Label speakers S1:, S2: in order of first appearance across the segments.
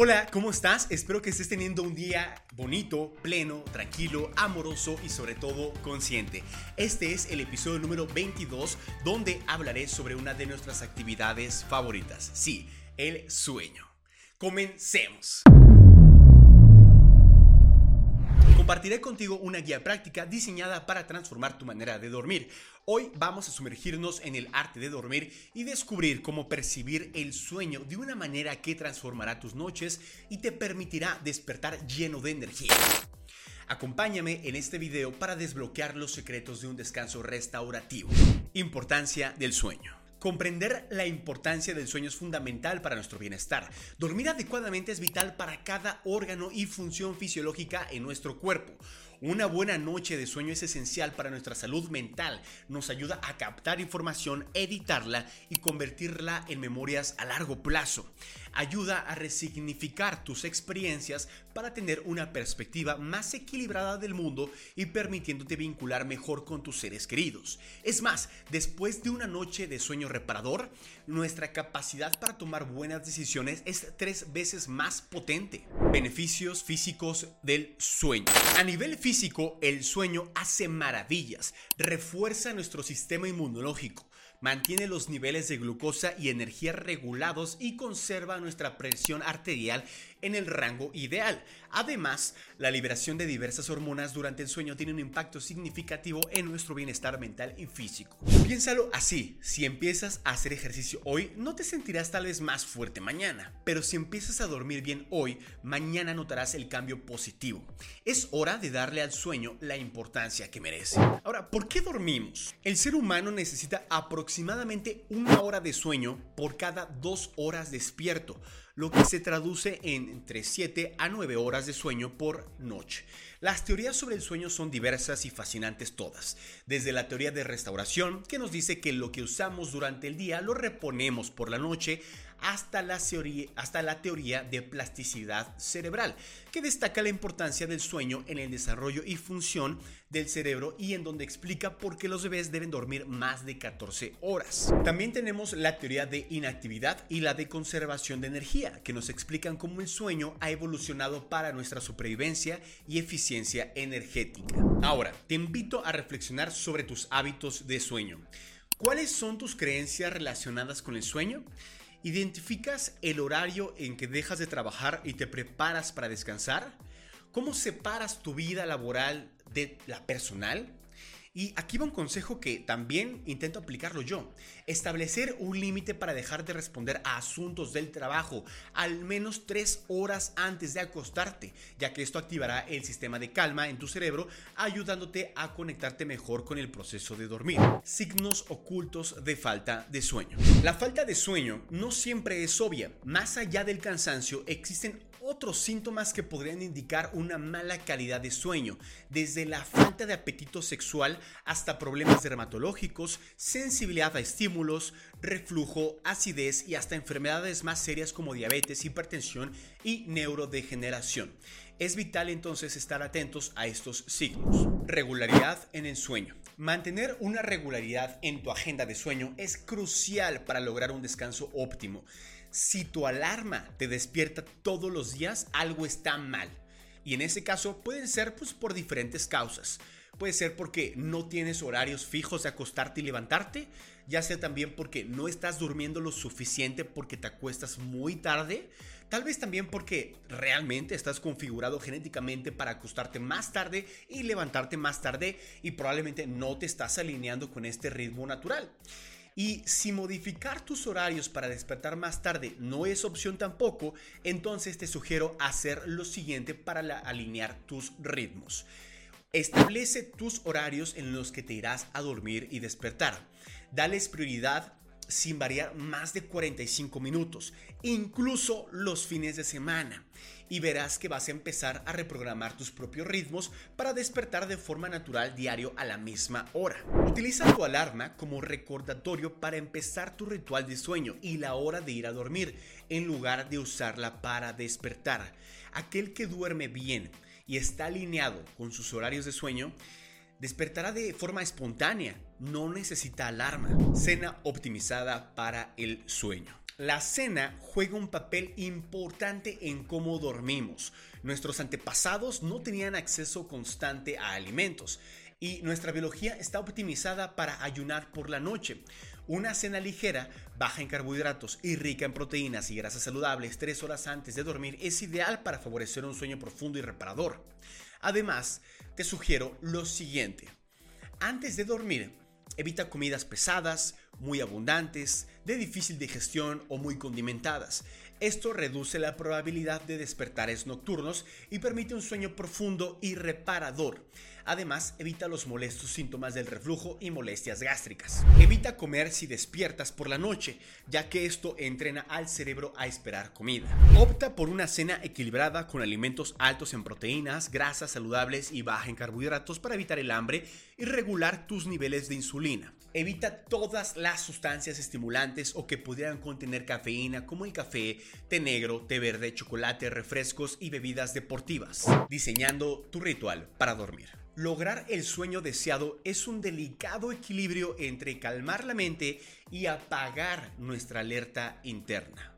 S1: Hola, ¿cómo estás? Espero que estés teniendo un día bonito, pleno, tranquilo, amoroso y sobre todo consciente. Este es el episodio número 22 donde hablaré sobre una de nuestras actividades favoritas. Sí, el sueño. Comencemos. Compartiré contigo una guía práctica diseñada para transformar tu manera de dormir. Hoy vamos a sumergirnos en el arte de dormir y descubrir cómo percibir el sueño de una manera que transformará tus noches y te permitirá despertar lleno de energía. Acompáñame en este video para desbloquear los secretos de un descanso restaurativo. Importancia del sueño. Comprender la importancia del sueño es fundamental para nuestro bienestar. Dormir adecuadamente es vital para cada órgano y función fisiológica en nuestro cuerpo. Una buena noche de sueño es esencial para nuestra salud mental. Nos ayuda a captar información, editarla y convertirla en memorias a largo plazo. Ayuda a resignificar tus experiencias para tener una perspectiva más equilibrada del mundo y permitiéndote vincular mejor con tus seres queridos. Es más, después de una noche de sueño reparador, nuestra capacidad para tomar buenas decisiones es tres veces más potente. Beneficios físicos del sueño. A nivel físico, el sueño hace maravillas, refuerza nuestro sistema inmunológico, mantiene los niveles de glucosa y energía regulados y conserva nuestra presión arterial en el rango ideal. Además, la liberación de diversas hormonas durante el sueño tiene un impacto significativo en nuestro bienestar mental y físico. Piénsalo así, si empiezas a hacer ejercicio hoy, no te sentirás tal vez más fuerte mañana, pero si empiezas a dormir bien hoy, mañana notarás el cambio positivo. Es hora de darle al sueño la importancia que merece. Ahora, ¿por qué dormimos? El ser humano necesita aproximadamente una hora de sueño por cada dos horas despierto lo que se traduce en entre 7 a 9 horas de sueño por noche. Las teorías sobre el sueño son diversas y fascinantes todas, desde la teoría de restauración, que nos dice que lo que usamos durante el día lo reponemos por la noche, hasta la, teoría, hasta la teoría de plasticidad cerebral, que destaca la importancia del sueño en el desarrollo y función del cerebro y en donde explica por qué los bebés deben dormir más de 14 horas. También tenemos la teoría de inactividad y la de conservación de energía, que nos explican cómo el sueño ha evolucionado para nuestra supervivencia y eficiencia energética. Ahora, te invito a reflexionar sobre tus hábitos de sueño. ¿Cuáles son tus creencias relacionadas con el sueño? ¿Identificas el horario en que dejas de trabajar y te preparas para descansar? ¿Cómo separas tu vida laboral de la personal? Y aquí va un consejo que también intento aplicarlo yo. Establecer un límite para dejar de responder a asuntos del trabajo al menos tres horas antes de acostarte, ya que esto activará el sistema de calma en tu cerebro, ayudándote a conectarte mejor con el proceso de dormir. Signos ocultos de falta de sueño. La falta de sueño no siempre es obvia. Más allá del cansancio, existen otros síntomas que podrían indicar una mala calidad de sueño, desde la falta de apetito sexual hasta problemas dermatológicos, sensibilidad a estímulos, reflujo, acidez y hasta enfermedades más serias como diabetes, hipertensión y neurodegeneración. Es vital entonces estar atentos a estos signos. Regularidad en el sueño. Mantener una regularidad en tu agenda de sueño es crucial para lograr un descanso óptimo. Si tu alarma te despierta todos los días, algo está mal. Y en ese caso pueden ser pues, por diferentes causas. Puede ser porque no tienes horarios fijos de acostarte y levantarte, ya sea también porque no estás durmiendo lo suficiente porque te acuestas muy tarde, tal vez también porque realmente estás configurado genéticamente para acostarte más tarde y levantarte más tarde y probablemente no te estás alineando con este ritmo natural. Y si modificar tus horarios para despertar más tarde no es opción tampoco, entonces te sugiero hacer lo siguiente para alinear tus ritmos. Establece tus horarios en los que te irás a dormir y despertar. Dales prioridad sin variar más de 45 minutos, incluso los fines de semana. Y verás que vas a empezar a reprogramar tus propios ritmos para despertar de forma natural diario a la misma hora. Utiliza tu alarma como recordatorio para empezar tu ritual de sueño y la hora de ir a dormir, en lugar de usarla para despertar. Aquel que duerme bien y está alineado con sus horarios de sueño, despertará de forma espontánea, no necesita alarma. Cena optimizada para el sueño. La cena juega un papel importante en cómo dormimos. Nuestros antepasados no tenían acceso constante a alimentos y nuestra biología está optimizada para ayunar por la noche. Una cena ligera, baja en carbohidratos y rica en proteínas y grasas saludables tres horas antes de dormir es ideal para favorecer un sueño profundo y reparador. Además, te sugiero lo siguiente. Antes de dormir, evita comidas pesadas, muy abundantes, de difícil digestión o muy condimentadas. Esto reduce la probabilidad de despertares nocturnos y permite un sueño profundo y reparador. Además, evita los molestos síntomas del reflujo y molestias gástricas. Evita comer si despiertas por la noche, ya que esto entrena al cerebro a esperar comida. Opta por una cena equilibrada con alimentos altos en proteínas, grasas saludables y baja en carbohidratos para evitar el hambre y regular tus niveles de insulina. Evita todas las sustancias estimulantes o que pudieran contener cafeína como el café, té negro, té verde, chocolate, refrescos y bebidas deportivas. Diseñando tu ritual para dormir. Lograr el sueño deseado es un delicado equilibrio entre calmar la mente y apagar nuestra alerta interna.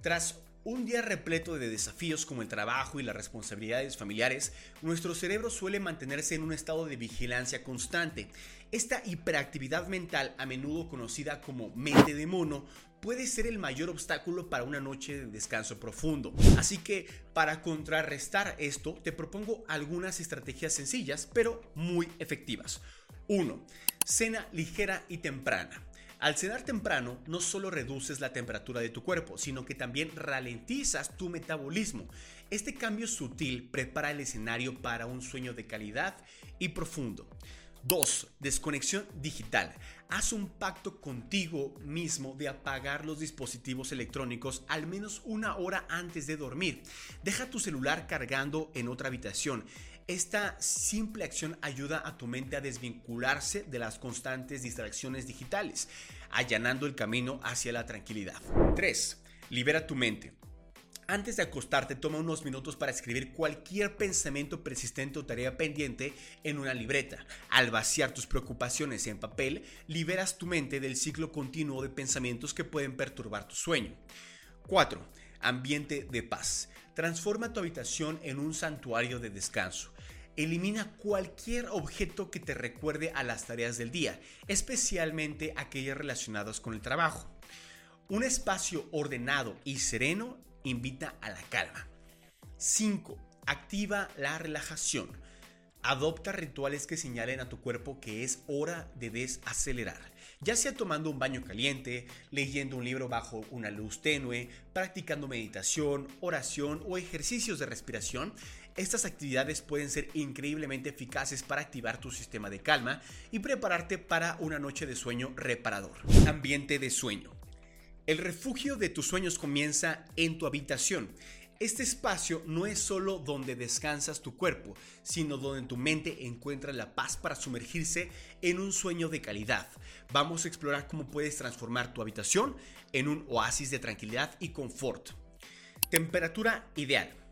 S1: Tras un día repleto de desafíos como el trabajo y las responsabilidades familiares, nuestro cerebro suele mantenerse en un estado de vigilancia constante. Esta hiperactividad mental, a menudo conocida como mente de mono, puede ser el mayor obstáculo para una noche de descanso profundo. Así que para contrarrestar esto, te propongo algunas estrategias sencillas, pero muy efectivas. 1. Cena ligera y temprana. Al cenar temprano, no solo reduces la temperatura de tu cuerpo, sino que también ralentizas tu metabolismo. Este cambio sutil prepara el escenario para un sueño de calidad y profundo. 2. Desconexión digital. Haz un pacto contigo mismo de apagar los dispositivos electrónicos al menos una hora antes de dormir. Deja tu celular cargando en otra habitación. Esta simple acción ayuda a tu mente a desvincularse de las constantes distracciones digitales, allanando el camino hacia la tranquilidad. 3. Libera tu mente. Antes de acostarte, toma unos minutos para escribir cualquier pensamiento persistente o tarea pendiente en una libreta. Al vaciar tus preocupaciones en papel, liberas tu mente del ciclo continuo de pensamientos que pueden perturbar tu sueño. 4. Ambiente de paz. Transforma tu habitación en un santuario de descanso. Elimina cualquier objeto que te recuerde a las tareas del día, especialmente aquellas relacionadas con el trabajo. Un espacio ordenado y sereno invita a la calma. 5. Activa la relajación. Adopta rituales que señalen a tu cuerpo que es hora de desacelerar. Ya sea tomando un baño caliente, leyendo un libro bajo una luz tenue, practicando meditación, oración o ejercicios de respiración, estas actividades pueden ser increíblemente eficaces para activar tu sistema de calma y prepararte para una noche de sueño reparador. Ambiente de sueño. El refugio de tus sueños comienza en tu habitación. Este espacio no es solo donde descansas tu cuerpo, sino donde tu mente encuentra la paz para sumergirse en un sueño de calidad. Vamos a explorar cómo puedes transformar tu habitación en un oasis de tranquilidad y confort. Temperatura ideal.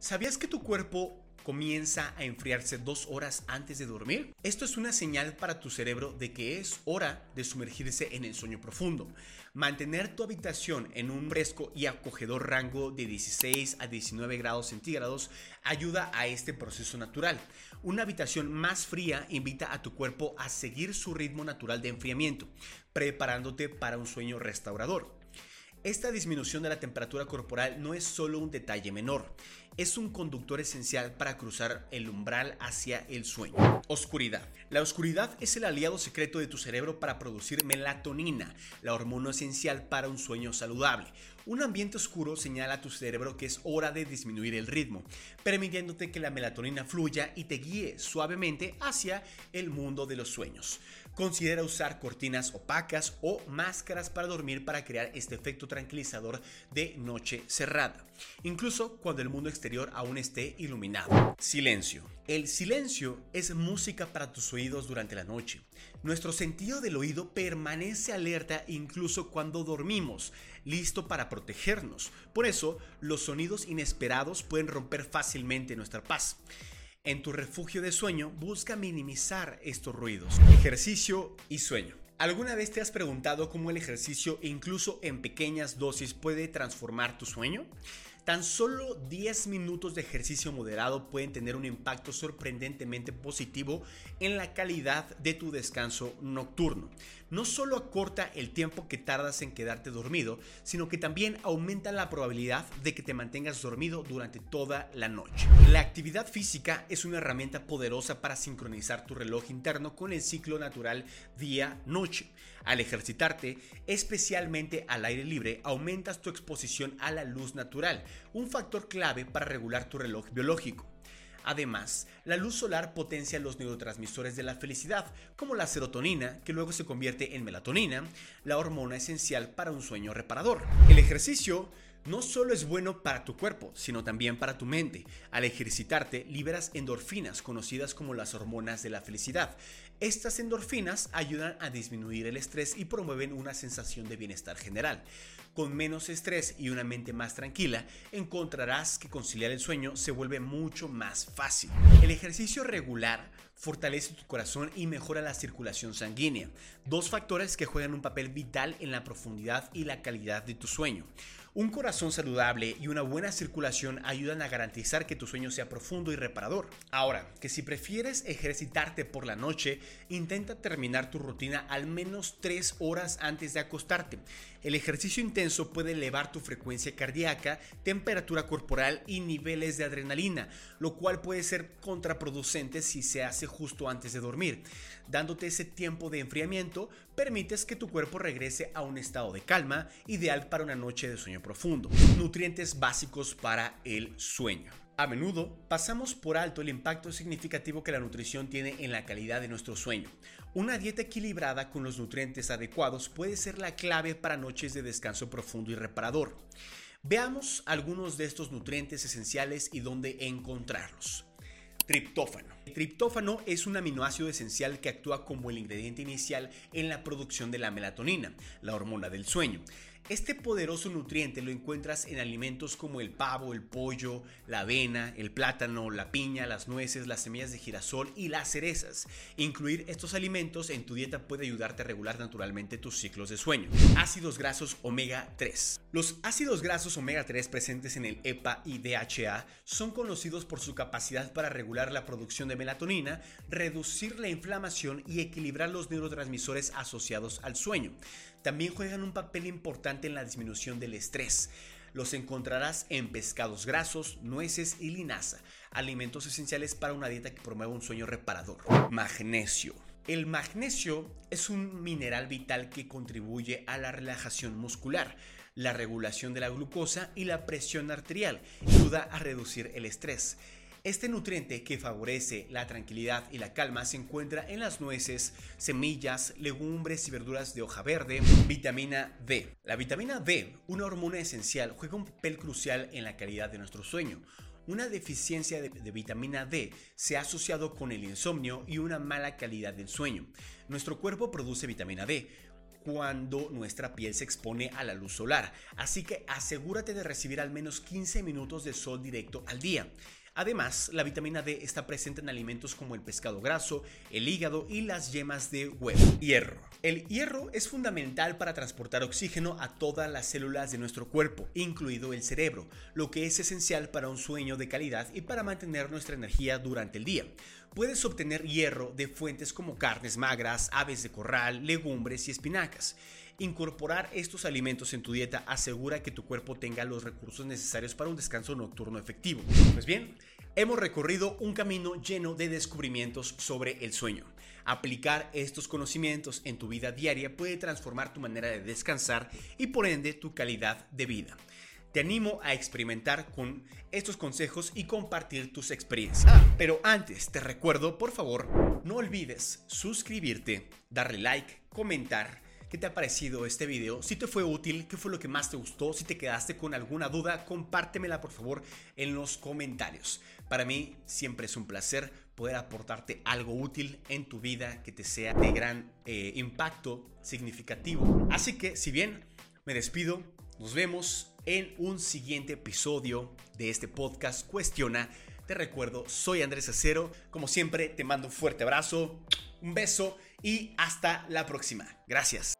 S1: ¿Sabías que tu cuerpo comienza a enfriarse dos horas antes de dormir? Esto es una señal para tu cerebro de que es hora de sumergirse en el sueño profundo. Mantener tu habitación en un fresco y acogedor rango de 16 a 19 grados centígrados ayuda a este proceso natural. Una habitación más fría invita a tu cuerpo a seguir su ritmo natural de enfriamiento, preparándote para un sueño restaurador. Esta disminución de la temperatura corporal no es solo un detalle menor, es un conductor esencial para cruzar el umbral hacia el sueño. Oscuridad. La oscuridad es el aliado secreto de tu cerebro para producir melatonina, la hormona esencial para un sueño saludable. Un ambiente oscuro señala a tu cerebro que es hora de disminuir el ritmo, permitiéndote que la melatonina fluya y te guíe suavemente hacia el mundo de los sueños. Considera usar cortinas opacas o máscaras para dormir para crear este efecto tranquilizador de noche cerrada, incluso cuando el mundo exterior aún esté iluminado. Silencio. El silencio es música para tus oídos durante la noche. Nuestro sentido del oído permanece alerta incluso cuando dormimos, listo para protegernos. Por eso, los sonidos inesperados pueden romper fácilmente nuestra paz. En tu refugio de sueño, busca minimizar estos ruidos. Ejercicio y sueño. ¿Alguna vez te has preguntado cómo el ejercicio, incluso en pequeñas dosis, puede transformar tu sueño? Tan solo 10 minutos de ejercicio moderado pueden tener un impacto sorprendentemente positivo en la calidad de tu descanso nocturno. No solo acorta el tiempo que tardas en quedarte dormido, sino que también aumenta la probabilidad de que te mantengas dormido durante toda la noche. La actividad física es una herramienta poderosa para sincronizar tu reloj interno con el ciclo natural día-noche. Al ejercitarte, especialmente al aire libre, aumentas tu exposición a la luz natural, un factor clave para regular tu reloj biológico. Además, la luz solar potencia los neurotransmisores de la felicidad, como la serotonina, que luego se convierte en melatonina, la hormona esencial para un sueño reparador. El ejercicio no solo es bueno para tu cuerpo, sino también para tu mente. Al ejercitarte, liberas endorfinas, conocidas como las hormonas de la felicidad. Estas endorfinas ayudan a disminuir el estrés y promueven una sensación de bienestar general. Con menos estrés y una mente más tranquila, encontrarás que conciliar el sueño se vuelve mucho más fácil. El ejercicio regular fortalece tu corazón y mejora la circulación sanguínea, dos factores que juegan un papel vital en la profundidad y la calidad de tu sueño. Un corazón saludable y una buena circulación ayudan a garantizar que tu sueño sea profundo y reparador. Ahora, que si prefieres ejercitarte por la noche, intenta terminar tu rutina al menos 3 horas antes de acostarte. El ejercicio intenso puede elevar tu frecuencia cardíaca, temperatura corporal y niveles de adrenalina, lo cual puede ser contraproducente si se hace justo antes de dormir. Dándote ese tiempo de enfriamiento, permites que tu cuerpo regrese a un estado de calma, ideal para una noche de sueño profundo. Nutrientes básicos para el sueño. A menudo pasamos por alto el impacto significativo que la nutrición tiene en la calidad de nuestro sueño. Una dieta equilibrada con los nutrientes adecuados puede ser la clave para noches de descanso profundo y reparador. Veamos algunos de estos nutrientes esenciales y dónde encontrarlos. Triptófano. El triptófano es un aminoácido esencial que actúa como el ingrediente inicial en la producción de la melatonina, la hormona del sueño. Este poderoso nutriente lo encuentras en alimentos como el pavo, el pollo, la avena, el plátano, la piña, las nueces, las semillas de girasol y las cerezas. Incluir estos alimentos en tu dieta puede ayudarte a regular naturalmente tus ciclos de sueño. Ácidos grasos omega 3. Los ácidos grasos omega 3 presentes en el EPA y DHA son conocidos por su capacidad para regular la producción de melatonina, reducir la inflamación y equilibrar los neurotransmisores asociados al sueño también juegan un papel importante en la disminución del estrés. Los encontrarás en pescados grasos, nueces y linaza, alimentos esenciales para una dieta que promueva un sueño reparador. Magnesio. El magnesio es un mineral vital que contribuye a la relajación muscular, la regulación de la glucosa y la presión arterial. Ayuda a reducir el estrés. Este nutriente que favorece la tranquilidad y la calma se encuentra en las nueces, semillas, legumbres y verduras de hoja verde, vitamina D. La vitamina D, una hormona esencial, juega un papel crucial en la calidad de nuestro sueño. Una deficiencia de, vitamina D se ha asociado con el insomnio y una mala calidad del sueño. Nuestro cuerpo produce vitamina D cuando nuestra piel se expone a la luz solar, así que asegúrate de recibir al menos 15 minutos de sol directo al día. Además, la vitamina D está presente en alimentos como el pescado graso, el hígado y las yemas de huevo. Hierro. El hierro es fundamental para transportar oxígeno a todas las células de nuestro cuerpo, incluido el cerebro, lo que es esencial para un sueño de calidad y para mantener nuestra energía durante el día. Puedes obtener hierro de fuentes como carnes magras, aves de corral, legumbres y espinacas. Incorporar estos alimentos en tu dieta asegura que tu cuerpo tenga los recursos necesarios para un descanso nocturno efectivo. Pues bien, hemos recorrido un camino lleno de descubrimientos sobre el sueño. Aplicar estos conocimientos en tu vida diaria puede transformar tu manera de descansar y por ende tu calidad de vida. Te animo a experimentar con estos consejos y compartir tus experiencias. Pero antes te recuerdo, por favor, no olvides suscribirte, darle like, comentar qué te ha parecido este video, si te fue útil, qué fue lo que más te gustó, si te quedaste con alguna duda, compártemela por favor en los comentarios. Para mí siempre es un placer poder aportarte algo útil en tu vida que te sea de gran eh, impacto significativo. Así que si bien me despido, nos vemos en un siguiente episodio de este podcast Cuestiona. Te recuerdo, soy Andrés Acero. Como siempre, te mando un fuerte abrazo Un beso y hasta la próxima. Gracias.